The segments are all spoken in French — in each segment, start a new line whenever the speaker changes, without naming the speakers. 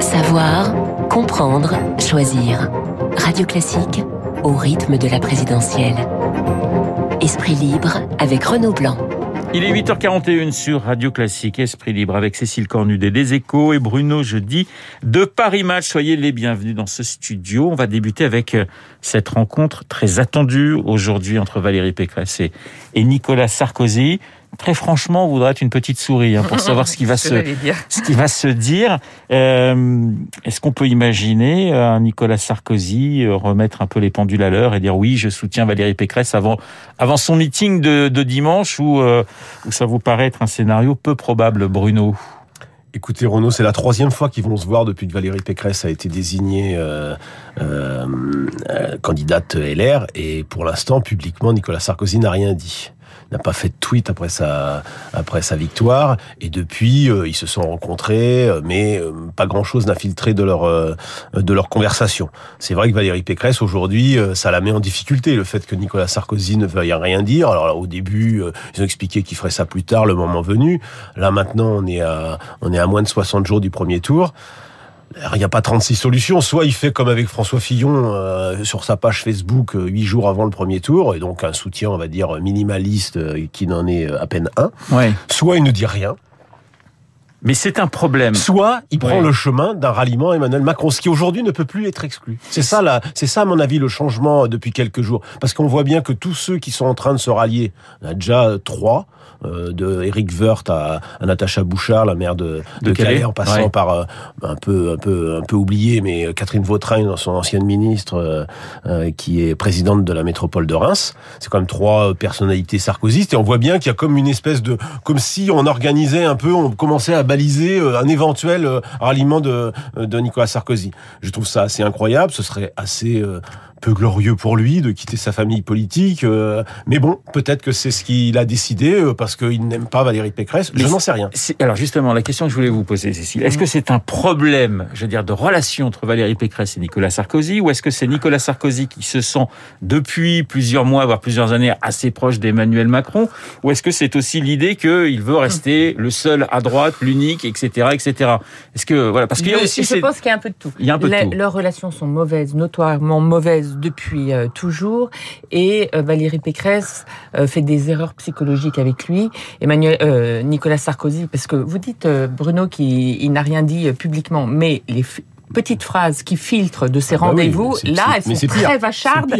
Savoir, comprendre, choisir. Radio Classique au rythme de la présidentielle. Esprit libre avec Renaud Blanc.
Il est 8h41 sur Radio Classique, Esprit Libre avec Cécile Cornudet des Échos et Bruno Jeudi de Paris Match. Soyez les bienvenus dans ce studio. On va débuter avec euh, cette rencontre très attendue aujourd'hui entre Valérie Pécresse et Nicolas Sarkozy très franchement, on voudrait être une petite souris hein, pour savoir ce qui va se, ce qui va se dire. Euh, Est-ce qu'on peut imaginer euh, un Nicolas Sarkozy euh, remettre un peu les pendules à l'heure et dire oui, je soutiens Valérie Pécresse avant, avant son meeting de, de dimanche ou, euh, ça vous paraît être un scénario peu probable, Bruno?
Écoutez, Renaud, c'est la troisième fois qu'ils vont se voir depuis que Valérie Pécresse a été désignée euh, euh, candidate LR. Et pour l'instant, publiquement, Nicolas Sarkozy n'a rien dit n'a pas fait de tweet après sa après sa victoire et depuis euh, ils se sont rencontrés euh, mais euh, pas grand chose n'a filtré de leur de leur conversation. C'est vrai que Valérie Pécresse aujourd'hui ça la met en difficulté le fait que Nicolas Sarkozy ne veuille rien dire. Alors là, au début ils ont expliqué qu'il ferait ça plus tard le moment venu. Là maintenant on est à on est à moins de 60 jours du premier tour. Il n'y a pas 36 solutions. Soit il fait comme avec François Fillon euh, sur sa page Facebook euh, huit jours avant le premier tour, et donc un soutien, on va dire, minimaliste euh, qui n'en est à peine un.
Ouais.
Soit il ne dit rien.
Mais c'est un problème.
Soit il prend le chemin d'un ralliement Emmanuel Macron, ce qui aujourd'hui ne peut plus être exclu. C'est ça, là, c'est ça, à mon avis, le changement depuis quelques jours. Parce qu'on voit bien que tous ceux qui sont en train de se rallier, on a déjà trois, euh, de Eric Woerth à, à, Natacha Bouchard, la maire de, de, Calais, en passant par euh, un peu un peu un peu oublié, mais Catherine Vautrin, son ancienne ministre, euh, euh, qui est présidente de la métropole de Reims. C'est quand même trois personnalités sarkozystes et on voit bien qu'il y a comme une espèce de comme si on organisait un peu, on commençait à baliser un éventuel ralliement de, de Nicolas Sarkozy. Je trouve ça assez incroyable. Ce serait assez peu glorieux pour lui de quitter sa famille politique. Euh, mais bon, peut-être que c'est ce qu'il a décidé euh, parce qu'il n'aime pas Valérie Pécresse. Je n'en sais rien.
Alors justement, la question que je voulais vous poser, Cécile, est-ce que c'est un problème, je veux dire, de relation entre Valérie Pécresse et Nicolas Sarkozy, ou est-ce que c'est Nicolas Sarkozy qui se sent depuis plusieurs mois, voire plusieurs années, assez proche d'Emmanuel Macron, ou est-ce que c'est aussi l'idée qu'il veut rester le seul à droite, l'unique, etc., etc. Est-ce que voilà, parce qu'il y a aussi,
je pense qu'il y a un peu de tout.
Il y a un peu de tout.
Leurs relations sont mauvaises, notoirement mauvaises depuis euh, toujours et euh, Valérie Pécresse euh, fait des erreurs psychologiques avec lui. Emmanuel, Nicolas Sarkozy, parce que vous dites Bruno qu'il n'a rien dit publiquement, mais les petites phrases qui filtrent de ces ah bah rendez-vous, là, elles sont très vachardes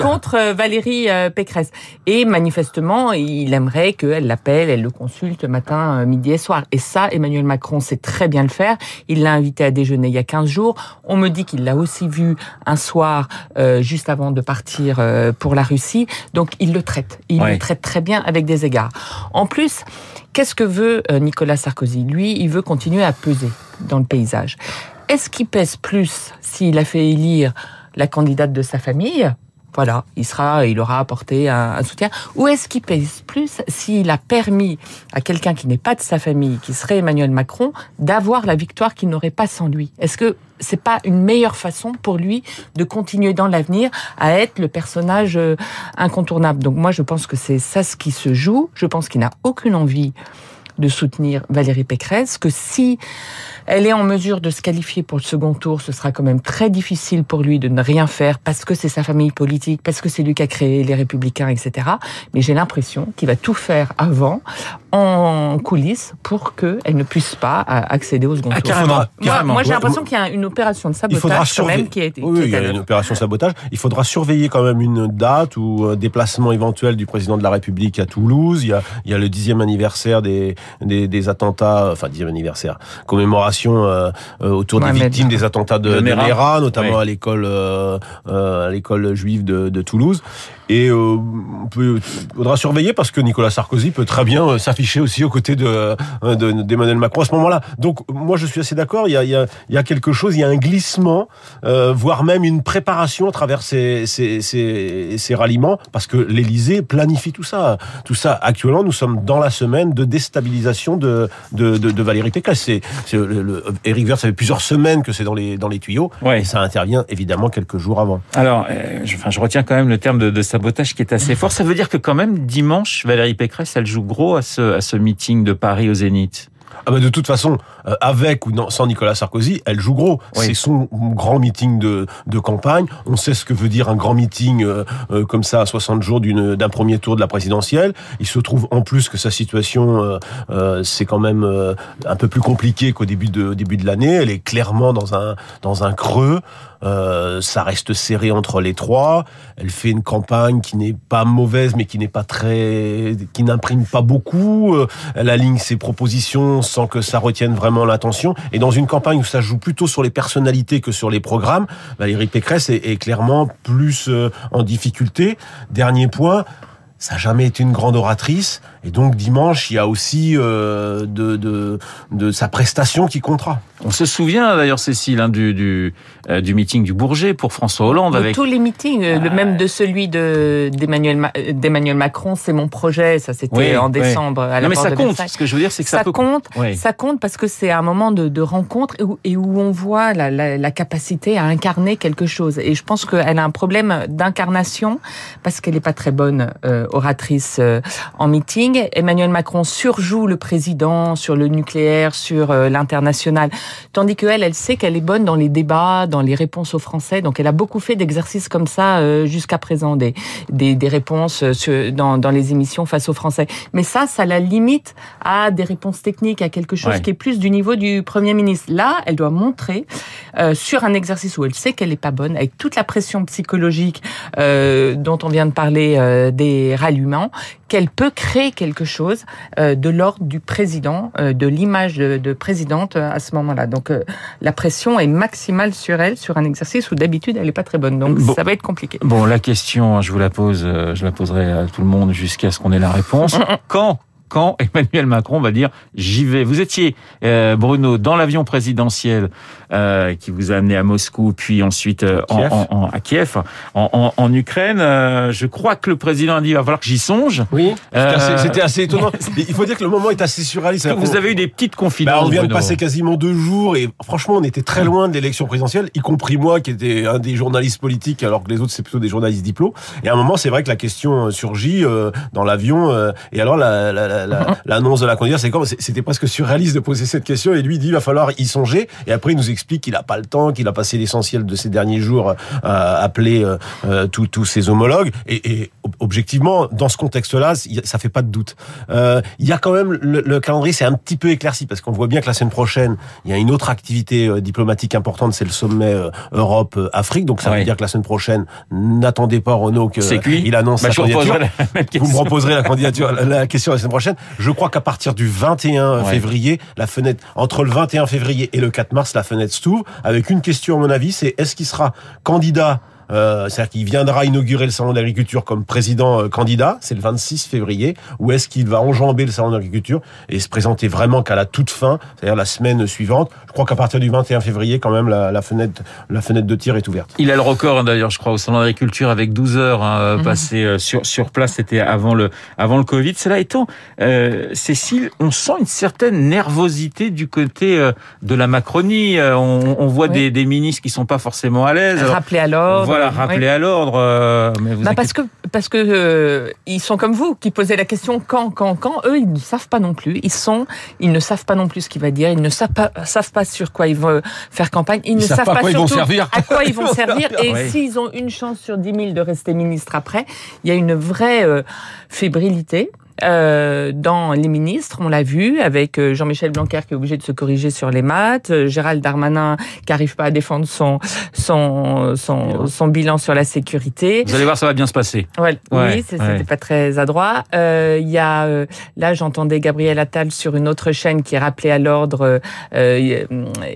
contre euh, Valérie euh, Pécresse. Et manifestement, il aimerait qu'elle l'appelle, elle le consulte matin, euh, midi et soir. Et ça, Emmanuel Macron sait très bien le faire. Il l'a invité à déjeuner il y a 15 jours. On me dit qu'il l'a aussi vu un soir, juste avant de partir pour la Russie. Donc, il le traite. Il le traite très bien avec des égards. En plus, qu'est-ce que veut Nicolas Sarkozy? Lui, il veut continuer à peser dans le paysage. Est-ce qu'il pèse plus s'il a fait élire la candidate de sa famille? Voilà, il sera, il aura apporté un, soutien. Ou est-ce qu'il pèse plus s'il a permis à quelqu'un qui n'est pas de sa famille, qui serait Emmanuel Macron, d'avoir la victoire qu'il n'aurait pas sans lui? Est-ce que c'est pas une meilleure façon pour lui de continuer dans l'avenir à être le personnage euh, incontournable? Donc moi, je pense que c'est ça ce qui se joue. Je pense qu'il n'a aucune envie de soutenir Valérie Pécresse, que si elle est en mesure de se qualifier pour le second tour, ce sera quand même très difficile pour lui de ne rien faire parce que c'est sa famille politique, parce que c'est lui qui a créé les Républicains, etc. Mais j'ai l'impression qu'il va tout faire avant, en coulisses, pour qu'elle ne puisse pas accéder au second
ah,
tour.
Carrément,
moi, j'ai l'impression qu'il y a une opération de sabotage quand même qui a été.
Oui, il y a une opération de sabotage. Il faudra surveiller quand même une date ou un déplacement éventuel du président de la République à Toulouse. Il y a, il y a le dixième anniversaire des, des, des attentats, enfin dixième anniversaire, commémoration euh, euh, autour des victimes des attentats de, de Mera, notamment à l'école euh, à l'école juive de, de Toulouse. Et euh, on peut, faudra surveiller parce que Nicolas Sarkozy peut très bien euh, s'afficher aussi aux côtés de d'Emmanuel Macron à ce moment-là. Donc moi je suis assez d'accord. Il y a, il y, a, il y a quelque chose, il y a un glissement, euh, voire même une préparation à travers ces, ces, ces, ces ralliements, parce que l'Élysée planifie tout ça. Tout ça. Actuellement, nous sommes dans la semaine de déstabilisation de de, de, de Valérie Pécresse. C'est, le, Eric Vert, ça fait plusieurs semaines que c'est dans les dans les tuyaux.
Ouais.
Et ça intervient évidemment quelques jours avant.
Alors, euh, je, enfin, je retiens quand même le terme de, de sabotage qui est assez fort. Ça veut dire que quand même, dimanche, Valérie Pécresse, elle joue gros à ce, à ce meeting de Paris au Zénith.
Ah bah de toute façon, euh, avec ou non, sans Nicolas Sarkozy, elle joue gros.
Oui.
C'est son grand meeting de, de campagne. On sait ce que veut dire un grand meeting euh, euh, comme ça à 60 jours d'une- d'un premier tour de la présidentielle. Il se trouve en plus que sa situation, c'est quand même un peu plus compliqué qu'au début de, au début de l'année. Elle est clairement dans un, dans un creux. Euh, ça reste serré entre les trois. Elle fait une campagne qui n'est pas mauvaise, mais qui n'est pas très, qui n'imprime pas beaucoup. Euh, Elle aligne ses propositions sans que ça retienne vraiment l'attention. Et dans une campagne où ça joue plutôt sur les personnalités que sur les programmes, Valérie Pécresse est, clairement plus euh, en difficulté. Dernier point. Ça n'a jamais été une grande oratrice, et donc dimanche, il y a aussi euh, de sa prestation qui comptera.
On se souvient d'ailleurs, Cécile, hein, du, du, euh, du meeting du Bourget pour François Hollande
De
avec
tous les meetings, euh, le même de celui de d'Emmanuel Ma- euh, d'Emmanuel Macron, c'est mon projet. Ça, c'était
Oui,
en
oui.
décembre à la
Non mais ça
de
compte. Ce que je veux dire, c'est que ça,
Ça
peut
compte,
Oui.
ça compte parce que c'est un moment de, de rencontre et où, et où on voit la, la, la capacité à incarner quelque chose. Et je pense qu'elle a un problème d'incarnation parce qu'elle n'est pas très bonne euh, oratrice en meeting. Emmanuel Macron surjoue le président sur le nucléaire, sur l'international, tandis que elle, elle sait qu'elle est bonne dans les débats, dans les réponses aux Français. Donc elle a beaucoup fait d'exercices comme ça euh, jusqu'à présent, des, des, des réponses euh, dans, dans les émissions face aux Français. Mais ça, ça la limite à des réponses techniques, à quelque chose
Ouais.
qui est plus du niveau du Premier ministre. Là, elle doit montrer euh, sur un exercice où elle sait qu'elle est pas bonne, avec toute la pression psychologique euh, dont on vient de parler euh, des ralluements, qu'elle peut créer quelque chose euh, de l'ordre du président, euh, de l'image de, de présidente euh, à ce moment-là. Donc euh, la pression est maximale sur elle, sur un exercice où d'habitude elle est pas très bonne. Donc
Bon.
ça va être compliqué.
Bon, la question, je vous la pose, euh, je la poserai à tout le monde jusqu'à ce qu'on ait la réponse. Quand quand Emmanuel Macron va dire j'y vais. Vous étiez euh, Bruno dans l'avion présidentiel euh, qui vous a amené à Moscou, puis ensuite euh, en-
Kiev.
en, en- à Kiev, en, en- en Ukraine. Euh, je crois que le président a dit il va falloir que j'y songe.
Oui.
Euh,
C'était assez- étonnant. Il faut dire que le moment est assez surréaliste.
Vous avez eu des petites
Bah,
confidences
on vient de passer quasiment deux jours et franchement, on était très loin de l'élection présidentielle, y compris moi qui était un des journalistes politiques, alors que les autres c'est plutôt des journalistes diplômes. Et à un moment, c'est vrai que la question euh, surgit euh, dans l'avion. euh, et alors, la- la- la- la- l'annonce de la candidature, c'est comme c'était presque surréaliste de poser cette question. Et lui dit, il va falloir y songer. Et après, il nous explique qu'il a pas le temps, qu'il a passé l'essentiel de ces derniers jours euh, à appeler euh, euh, tous ses homologues. Et, et ob- objectivement, dans ce contexte-là, ça fait pas de doute. Euh, Il y a quand même le, le calendrier, c'est un petit peu éclairci parce qu'on voit bien que la semaine prochaine, il y a une autre activité diplomatique importante, c'est le sommet Europe-Afrique. Donc ça
Ouais.
veut dire que la semaine prochaine, n'attendez pas Renaud que il annonce
Bah,
sa candidature. Vous me reposerez la candidature, la question la semaine prochaine. Je crois qu'à partir du 21
Ouais.
février, la fenêtre entre le 21 février et le 4 mars, la fenêtre s'ouvre avec une question à mon avis, c'est est-ce qu'il sera candidat euh, c'est-à-dire qu'il viendra inaugurer le salon d'agriculture comme président euh, candidat, c'est le 26 février, ou est-ce qu'il va enjamber le salon d'agriculture et se présenter vraiment qu'à la toute fin, c'est-à-dire la semaine suivante? Je crois qu'à partir du 21 février, quand même, la, la fenêtre, la fenêtre de tir est ouverte.
Il a le record hein, d'ailleurs, je crois, au salon d'agriculture avec 12 heures hein,
Mhm.
passées euh, sur sur place. C'était avant le avant le Covid. Cela étant, euh, Cécile, on sent une certaine nervosité du côté euh, de la Macronie. Euh, on, on voit
Oui.
des, des ministres qui sont pas forcément à l'aise. Alors,
Rappeler à l'ordre.
Voilà, rappeler
Oui.
à l'ordre. euh,
Bah parce que parce que euh, ils sont comme vous qui posez la question quand quand quand eux ils ne savent pas non plus ils sont ils ne savent pas non plus ce qu'il va dire ils ne savent pas savent pas sur quoi ils vont faire campagne ils, ne
savent
savent
pas quoi ils vont
surtout
servir.
à quoi ils vont servir et s'ils ont une chance sur 10 000 de rester ministre après il y a une vraie euh, fébrilité euh, dans les ministres, on l'a vu avec euh, Jean-Michel Blanquer qui est obligé de se corriger sur les maths, euh, Gérald Darmanin qui arrive pas à défendre son son son, son bilan sur la sécurité.
vous allez voir, ça va bien se passer.
Ouais,
Ouais,
oui, c'est-
ouais.
c'était pas très adroit. Euh, Il y a euh, là, j'entendais Gabriel Attal sur une autre chaîne qui rappelait à l'ordre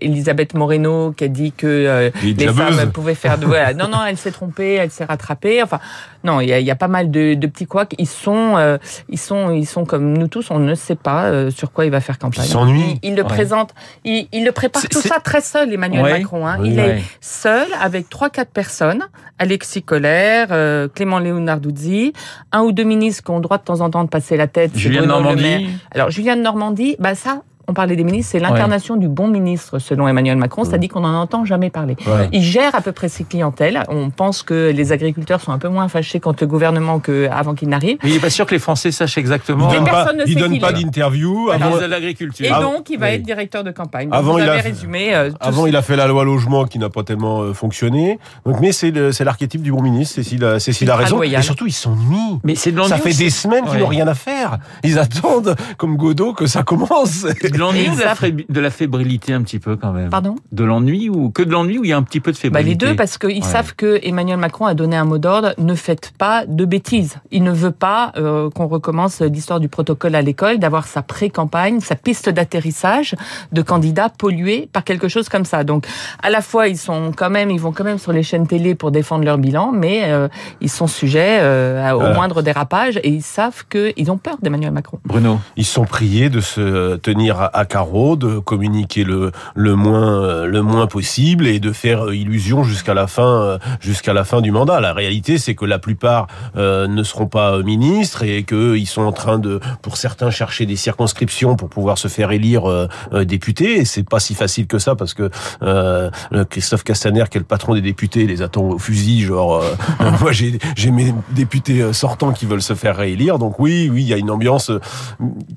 Elisabeth Moreno qui a dit que
Les
femmes pouvaient faire de voilà. Non, non, elle s'est trompée, elle s'est rattrapée. Enfin, non, il y y a pas mal de, de petits couacs. Ils sont, euh, ils sont, ils sont comme nous tous. On ne sait pas euh, sur quoi il va faire campagne.
Ils s'ennuient.
Il, il le
Ouais.
présente, il, il le prépare tout ça très seul, Emmanuel
Ouais.
Macron. Hein.
Oui.
il
Ouais.
est seul avec trois quatre personnes Alexis Collère, euh, Clément Leonarduzzi, un ou deux ministres qui ont le droit de temps en temps de passer la tête.
Julien
Le
Normandie.
Alors Julien de Normandie, bah ça. On parlait des ministres, c'est l'incarnation du bon ministre, selon Emmanuel Macron, c'est-à-dire qu'on n'en entend jamais parler.
Ouais.
Il gère à peu près ses clientèles. On pense que les agriculteurs sont un peu moins fâchés contre le gouvernement qu'avant qu'il n'arrive.
Mais il n'est pas sûr que les Français sachent exactement.
Il
Mais
donne
ne
il donne pas d'interview. Avant,
de l'agriculture.
Et donc, il va
oui.
être directeur de campagne.
Avant,
vous
il a
avez résumé. euh,
Avant, il a fait la loi logement qui n'a pas tellement euh, fonctionné. Donc, mais c'est l'archétype du bon ministre. Cécile, a- Cécile a raison.
loyal.
Et surtout, ils s'ennuient.
Mais c'est.
Ça fait des semaines qu'ils
Ouais.
n'ont rien à faire. Ils attendent, comme Godot, que ça commence.
De l'ennui ou de la, de fébrilité un petit peu quand même?
Pardon?
De l'ennui ou que de l'ennui ou il y a un petit peu de
Bah,
fébrilité?
les deux, parce qu'ils
Ouais.
savent que Emmanuel Macron a donné un mot d'ordre ne faites pas de bêtises. Il ne veut pas euh, qu'on recommence l'histoire du protocole à l'école, d'avoir sa pré-campagne, sa piste d'atterrissage de candidats pollués par quelque chose comme ça. Donc, à la fois, ils sont quand même, ils vont quand même sur les chaînes télé pour défendre leur bilan, mais euh, ils sont sujets euh, au moindre dérapage et ils savent qu'ils ont peur d'Emmanuel Macron.
Bruno.
Ils sont priés de se tenir à, à carreau, de communiquer le, le moins euh, le moins possible et de faire euh, illusion jusqu'à la fin euh, jusqu'à la fin du mandat. La réalité, c'est que la plupart euh, ne seront pas ministres et qu'ils sont en train de, pour certains, chercher des circonscriptions pour pouvoir se faire élire euh, député. Et c'est pas si facile que ça parce que euh, Christophe Castaner, qui est le patron des députés, les attend au fusil. Genre, moi j'ai j'ai mes députés sortants qui veulent se faire réélire. Donc oui, oui, il y a une ambiance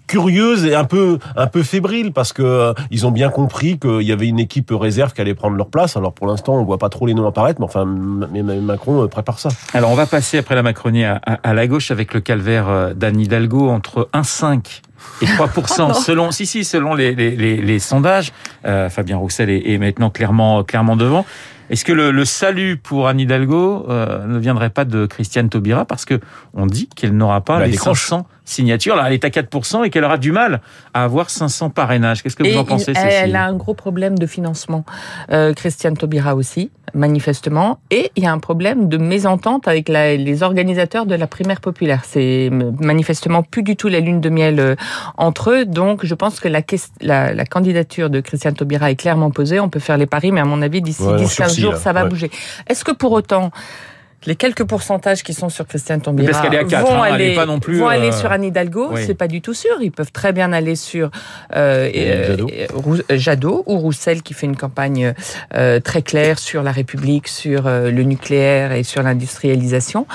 curieuse et un peu un peu fébrile parce que euh, ils ont bien compris qu'il y avait une équipe réserve qui allait prendre leur place. Alors pour l'instant, on voit pas trop les noms apparaître, mais enfin, Macron euh, prépare ça.
Alors on va passer après la Macronie à, à- à la gauche avec le calvaire euh, d'Anne Hidalgo entre 1,5 et 3
non.
selon si si selon les, les, les, les sondages. Euh, Fabien Roussel est, est maintenant clairement clairement devant. Est-ce que le, le salut pour Anne Hidalgo euh, ne viendrait pas de Christiane Taubira? Parce que on dit qu'elle n'aura pas
Bah,
les
décroche.
500 signatures. Là, elle est à 4 et qu'elle aura du mal à avoir 500 parrainages. Qu'est-ce que vous
Et
en pensez,
il-
Cécile
elle a un gros problème de financement. Euh, Christiane Taubira aussi, manifestement. Et il y a un problème de mésentente avec la- les organisateurs de la primaire populaire. C'est m- manifestement plus du tout la lune de miel euh, entre eux. Donc, je pense que la, la, la candidature de Christiane Taubira est clairement posée. On peut faire les paris, mais à mon avis, d'ici
Ouais, on
10-15
sursis,
jours,
là.
ça va
Ouais.
bouger. Est-ce que pour autant... Les quelques pourcentages qui sont sur Christiane Taubira
Parce qu'elle est à quatre,
vont,
hein, elle
aller,
est pas non plus,
vont aller
euh,
sur Anne Hidalgo,
oui.
c'est pas du tout sûr. Ils peuvent très bien aller sur euh,
Jadot.
euh, Jadot ou Roussel qui fait une campagne euh, très claire sur la République, sur euh, le nucléaire et sur l'industrialisation.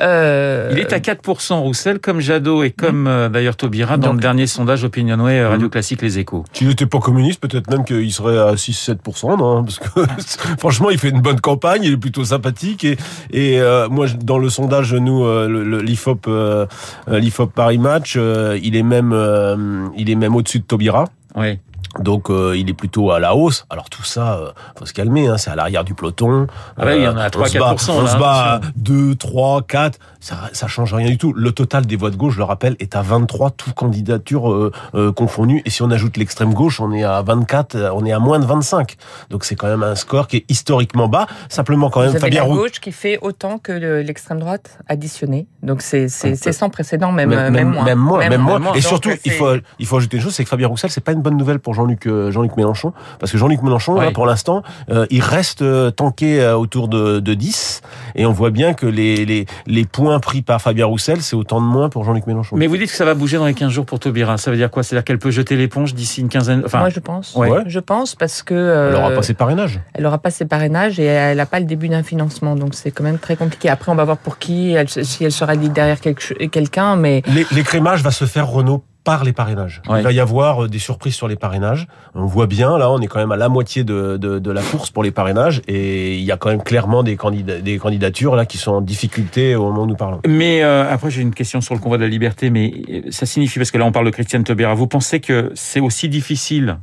Euh,
Il est à 4% Roussel, comme Jadot et comme euh, d'ailleurs Taubira dans
Donc-
le dernier sondage Opinionway Radio Classique Les Échos.
S'il n'était pas communiste, peut-être même qu'il serait à 6-7%, non Parce que franchement, il fait une bonne campagne, il est plutôt sympathique. Et, et euh, moi, dans le sondage, nous, euh, l'IFOP, euh, l'IFOP Paris Match, il est même, il est même au-dessus de Taubira.
Oui.
Donc euh, il est plutôt à la hausse. Alors tout ça, euh, faut se calmer, hein, c'est à l'arrière du peloton.
Ah ouais, il y en a à
on se
3-4%,
bat, on
là,
se bat à
attention.
2, 3, 4, ça, ça change rien du tout. Le total des voix de gauche, je le rappelle, est à 23, toutes candidatures euh, euh, confondues. Et si on ajoute l'extrême gauche, on est à 24, euh, on est à moins de 25. Donc c'est quand même un score qui est historiquement bas. Simplement quand même,
vous avez
Fabien
la
Roux.
gauche qui fait autant que le- l'extrême droite additionné. Donc c'est c'est- c'est sans précédent, même,
même,
même, moins.
même moins, même moins.
moins.
Et
Donc,
surtout, il faut, il faut ajouter une chose, c'est que Fabien Roussel, c'est pas une bonne nouvelle pour Jean-Luc, euh, Jean-Luc Mélenchon, parce que Jean-Luc Mélenchon, là, pour l'instant, euh, il reste euh, tanké autour de, de 10, et on voit bien que les, les, les points pris par Fabien Roussel, c'est autant de moins pour Jean-Luc Mélenchon.
Mais vous dites que ça va bouger dans les 15 jours pour Taubira. Ça veut dire quoi? C'est-à-dire qu'elle peut jeter l'éponge d'ici une quinzaine. Enfin,
Moi, je pense.
Ouais.
Je pense parce que euh,
Elle aura pas ses parrainages.
elle aura pas ses parrainages et elle n'a pas le début d'un financement. Donc c'est quand même très compliqué. Après, on va voir pour qui, elle- si elle sera derrière quelqu'un, mais
Les- L'écrémage va se faire, Renault, par les parrainages.
Ouais.
Il va y avoir euh, des surprises sur les parrainages. On voit bien, là, on est quand même à la moitié de, de, de la course pour les parrainages, et il y a quand même clairement des, candidats, des candidatures là qui sont en difficulté au moment où nous parlons.
Mais euh, après, j'ai une question sur le convoi de la liberté, mais euh, ça signifie, parce que là, on parle de Christiane Taubira, vous pensez que c'est aussi difficile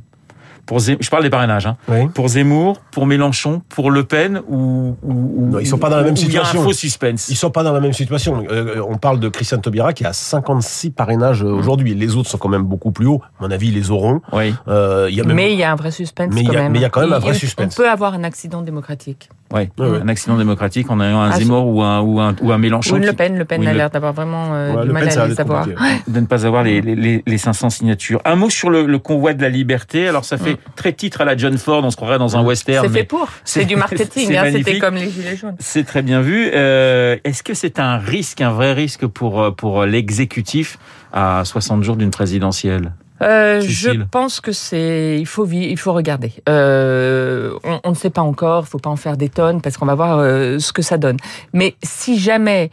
pour Zem- je parle des parrainages, hein,
Oui.
pour Zemmour, pour Mélenchon, pour Le Pen, ou, ou, ou-
Non, ils sont pas dans la même
ou Il y a un
situation.
faux suspense.
Ils sont pas dans la même situation. Euh, on parle de Christiane Taubira qui a 56 parrainages euh, aujourd'hui. Les autres sont quand même beaucoup plus hauts. À mon avis, ils les auront.
Oui,
Euh, il y a même...
mais il y a un vrai suspense
Mais il y
quand
a-
même.
mais il y a quand même un vrai
on-
suspense.
On peut avoir un accident démocratique?
ouais. un accident démocratique en ayant un
Ah,
Zemmour ou un, ou un, ou un Mélenchon
Ou une
qui-
Le Pen. Le Pen
Oui,
a l'air d'avoir vraiment euh,
Ouais,
du
Le
mal
Pen,
à les
être
avoir.
compliqué.
de ne pas avoir les, les, les 500 signatures. Un mot sur le, le convoi de la liberté. Alors, ça fait très titre à la John Ford, on se croirait dans un western.
C'est fait pour.
c'est-
du marketing. hein, C'était comme les gilets jaunes.
C'est très bien vu. Euh, Est-ce que c'est un risque, un vrai risque pour, euh, pour l'exécutif à 60 jours d'une présidentielle?
Euh, Je pense que c'est, il faut il faut regarder. Euh, on, on, ne sait pas encore, il faut pas en faire des tonnes parce qu'on va voir euh, ce que ça donne. Mais si jamais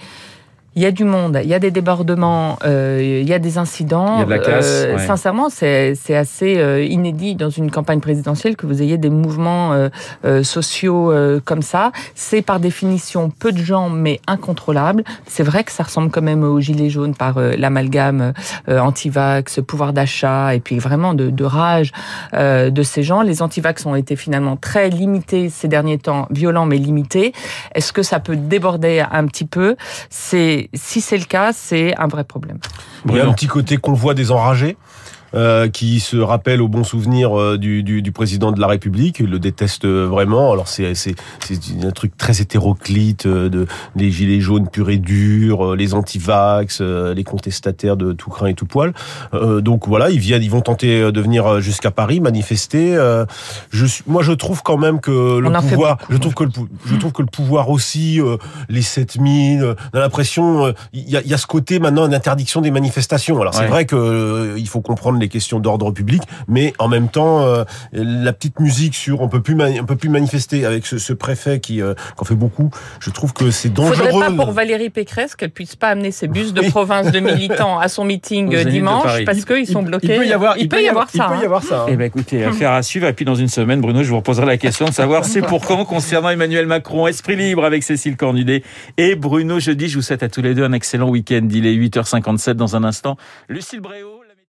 il y a du monde, il y a des débordements, euh, il y a des incidents.
Il y a de la casse,
euh,
ouais.
Sincèrement, c'est assez euh, inédit dans une campagne présidentielle que vous ayez des mouvements euh, euh, sociaux euh, comme ça. C'est par définition peu de gens, mais incontrôlable. C'est vrai que ça ressemble quand même aux gilets jaunes par l'amalgame euh, anti-vax, pouvoir d'achat et puis vraiment de, de rage euh, de ces gens. Les anti-vax ont été finalement très limités ces derniers temps, violents mais limités. Est-ce que ça peut déborder un petit peu? C'est si c'est le cas, c'est un vrai problème.
Il y a un petit côté convoi des enragés. Euh, qui se rappelle au bon souvenir euh, du, du, du, président de la République, il le déteste vraiment. Alors c'est c'est un truc très hétéroclite euh, de les gilets jaunes purs et durs, euh, les anti-vax, euh, les contestataires de tout craint et tout poil. donc voilà, ils viennent, ils vont tenter de venir jusqu'à Paris manifester. je moi je trouve quand même que le pouvoir, je trouve que le je trouve que le pouvoir aussi les 7000, on a l'impression il y a, y a ce côté maintenant d'interdiction des manifestations. Alors c'est vrai que il faut comprendre les questions d'ordre public, mais en même temps, euh, la petite musique sur on peut plus on peut plus manifester avec ce, ce préfet qui, euh, qui en fait beaucoup. Je trouve que c'est dangereux.
Faudrait pas pour Valérie Pécresse qu'elle puisse pas amener ses bus de oui. province de militants à son meeting dimanche parce qu'ils sont bloqués.
Il peut y avoir,
il, il peut y avoir,
ça. Il peut y avoir ça.
Hein. Eh ben écoutez, affaire à suivre. Et puis dans une semaine, Bruno, je vous reposerai la question de savoir c'est pour quand concernant Emmanuel Macron. Esprit libre avec Cécile Cornudet et Bruno Jeudi. Je vous souhaite à tous les deux un excellent week-end. Il est 8h57 dans un instant. Lucille Bréau.